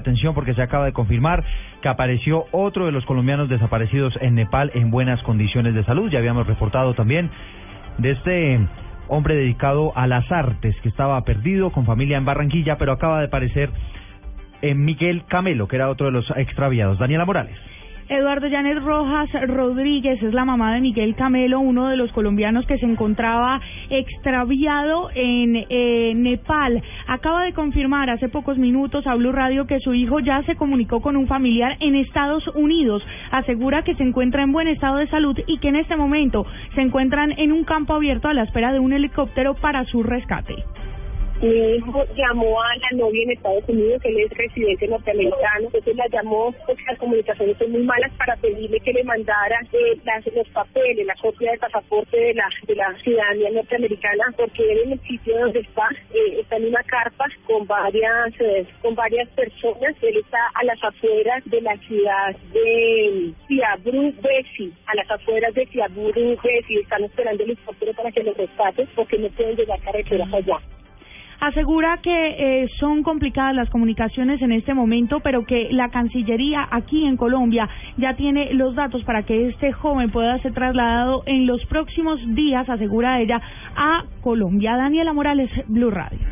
Atención porque se acaba de confirmar que apareció otro de los colombianos desaparecidos en Nepal en buenas condiciones de salud. Ya habíamos reportado también de este hombre dedicado a las artes que estaba perdido con familia en Barranquilla, pero acaba de aparecer en Miguel Camelo, que era otro de los extraviados. Daniela Morales. Eduardo Janet Rojas Rodríguez es la mamá de Miguel Camelo, uno de los colombianos que se encontraba extraviado en eh, Nepal. Acaba de confirmar hace pocos minutos a Blue Radio que su hijo ya se comunicó con un familiar en Estados Unidos. Asegura que se encuentra en buen estado de salud y que en este momento se encuentran en un campo abierto a la espera de un helicóptero para su rescate mi hijo llamó a la novia en Estados Unidos, él es residente norteamericano, entonces la llamó porque las comunicaciones son muy malas para pedirle que le mandara eh, los papeles, la copia del pasaporte de la, de la ciudadanía norteamericana, porque él en el sitio donde está, eh, está en una carpa con varias, eh, con varias personas, él está a las afueras de la ciudad de Ciabru Besi, a las afueras de Ciabru Besi, están esperando el helicóptero para que lo rescate porque no pueden llegar carreteras allá. Asegura que eh, son complicadas las comunicaciones en este momento, pero que la Cancillería aquí en Colombia ya tiene los datos para que este joven pueda ser trasladado en los próximos días, asegura ella, a Colombia. Daniela Morales, Blue Radio.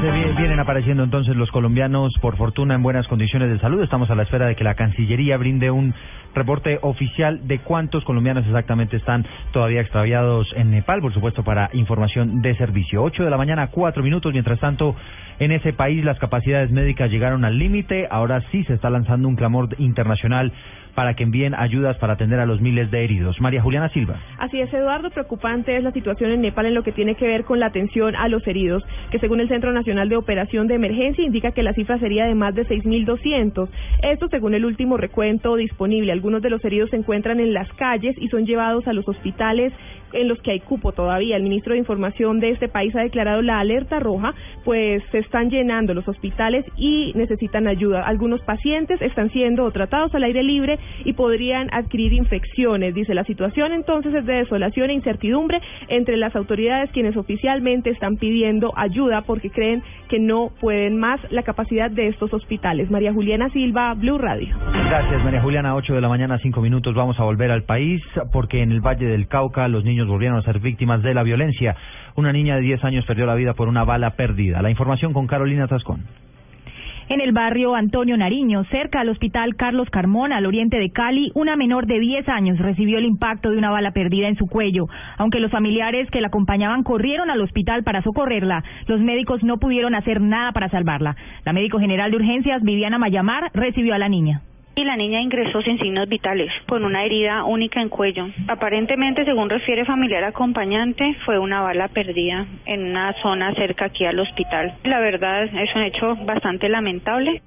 Vienen apareciendo entonces los colombianos, por fortuna, en buenas condiciones de salud. Estamos a la espera de que la Cancillería brinde un reporte oficial de cuántos colombianos exactamente están todavía extraviados en Nepal, por supuesto, para información de servicio. Ocho de la mañana, cuatro minutos. Mientras tanto, en ese país las capacidades médicas llegaron al límite. Ahora sí se está lanzando un clamor internacional para que envíen ayudas para atender a los miles de heridos. María Juliana Silva. Así es, Eduardo. Preocupante es la situación en Nepal en lo que tiene que ver con la atención a los heridos, que según el Centro Nacional de Operación de Emergencia indica que la cifra sería de más de 6.200. Esto según el último recuento disponible. Algunos de los heridos se encuentran en las calles y son llevados a los hospitales en los que hay cupo todavía. El ministro de Información de este país ha declarado la alerta roja, pues se están llenando los hospitales y necesitan ayuda. Algunos pacientes están siendo tratados al aire libre y podrían adquirir infecciones. Dice, la situación entonces es de desolación e incertidumbre entre las autoridades quienes oficialmente están pidiendo ayuda porque creen que no pueden más la capacidad de estos hospitales. María Juliana Silva, Blue Radio. Gracias, María Juliana. 8 de la mañana, 5 minutos. Vamos a volver al país porque en el Valle del Cauca los niños volvieron a ser víctimas de la violencia. Una niña de 10 años perdió la vida por una bala perdida. La información con Carolina Tascón en el barrio Antonio Nariño, cerca al hospital Carlos Carmona, al oriente de Cali, una menor de 10 años recibió el impacto de una bala perdida en su cuello. Aunque los familiares que la acompañaban corrieron al hospital para socorrerla, los médicos no pudieron hacer nada para salvarla. La médico general de urgencias, Viviana Mayamar, recibió a la niña y la niña ingresó sin signos vitales, con una herida única en cuello. Aparentemente, según refiere familiar acompañante, fue una bala perdida en una zona cerca aquí al hospital. La verdad es un hecho bastante lamentable.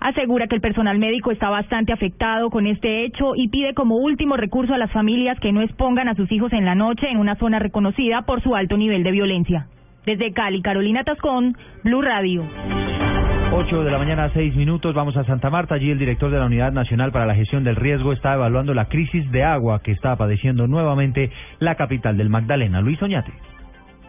Asegura que el personal médico está bastante afectado con este hecho y pide como último recurso a las familias que no expongan a sus hijos en la noche en una zona reconocida por su alto nivel de violencia. Desde Cali, Carolina Tascón, Blue Radio. 8 de la mañana, 6 minutos. Vamos a Santa Marta. Allí el director de la Unidad Nacional para la Gestión del Riesgo está evaluando la crisis de agua que está padeciendo nuevamente la capital del Magdalena. Luis Oñate.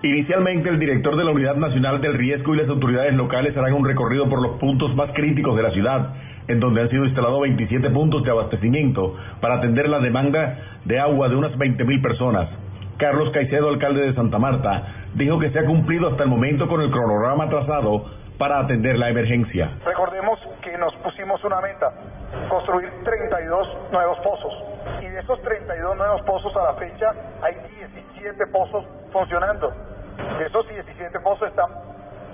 Inicialmente, el director de la Unidad Nacional del Riesgo y las autoridades locales harán un recorrido por los puntos más críticos de la ciudad, en donde han sido instalados 27 puntos de abastecimiento para atender la demanda de agua de unas 20.000 personas. Carlos Caicedo, alcalde de Santa Marta, dijo que se ha cumplido hasta el momento con el cronograma trazado para atender la emergencia. Recordemos que nos pusimos una meta, construir 32 nuevos pozos. Y de esos 32 nuevos pozos a la fecha hay 17 pozos funcionando. De esos 17 pozos están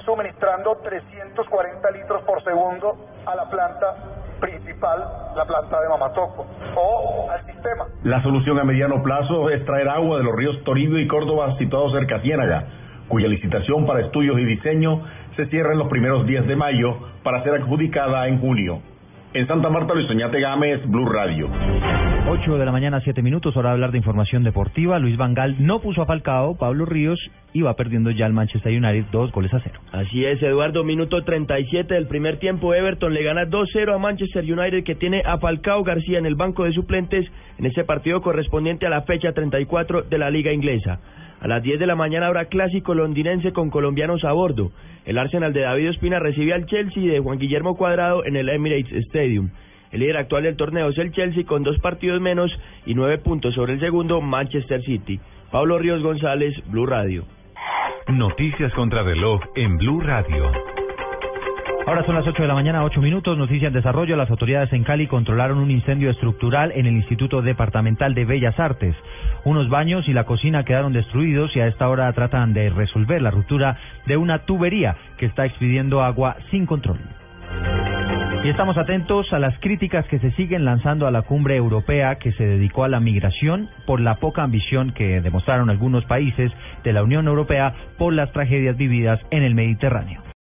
suministrando 340 litros por segundo a la planta principal, la planta de Mamatoco, o al sistema. La solución a mediano plazo es traer agua de los ríos Toribio y Córdoba situados cerca a Ciénaga, cuya licitación para estudios y diseño se cierra en los primeros días de mayo para ser adjudicada en junio. En Santa Marta, Luis Oñate Gámez, Blue Radio. 8 de la mañana, 7 minutos, hora de hablar de información deportiva. Luis Vangal no puso a Falcao, Pablo Ríos y va perdiendo ya el Manchester United dos goles a cero. Así es, Eduardo, minuto 37 del primer tiempo. Everton le gana 2-0 a Manchester United que tiene a Falcao García en el banco de suplentes en ese partido correspondiente a la fecha 34 de la liga inglesa. A las 10 de la mañana habrá clásico londinense con colombianos a bordo. El Arsenal de David Ospina recibe al Chelsea de Juan Guillermo Cuadrado en el Emirates Stadium. El líder actual del torneo es el Chelsea con dos partidos menos y nueve puntos sobre el segundo Manchester City. Pablo Ríos González, Blue Radio. Noticias contra reloj en Blue Radio. Ahora son las 8 de la mañana, 8 minutos. Noticia en desarrollo. Las autoridades en Cali controlaron un incendio estructural en el Instituto Departamental de Bellas Artes. Unos baños y la cocina quedaron destruidos y a esta hora tratan de resolver la ruptura de una tubería que está expidiendo agua sin control. Y estamos atentos a las críticas que se siguen lanzando a la cumbre europea que se dedicó a la migración por la poca ambición que demostraron algunos países de la Unión Europea por las tragedias vividas en el Mediterráneo.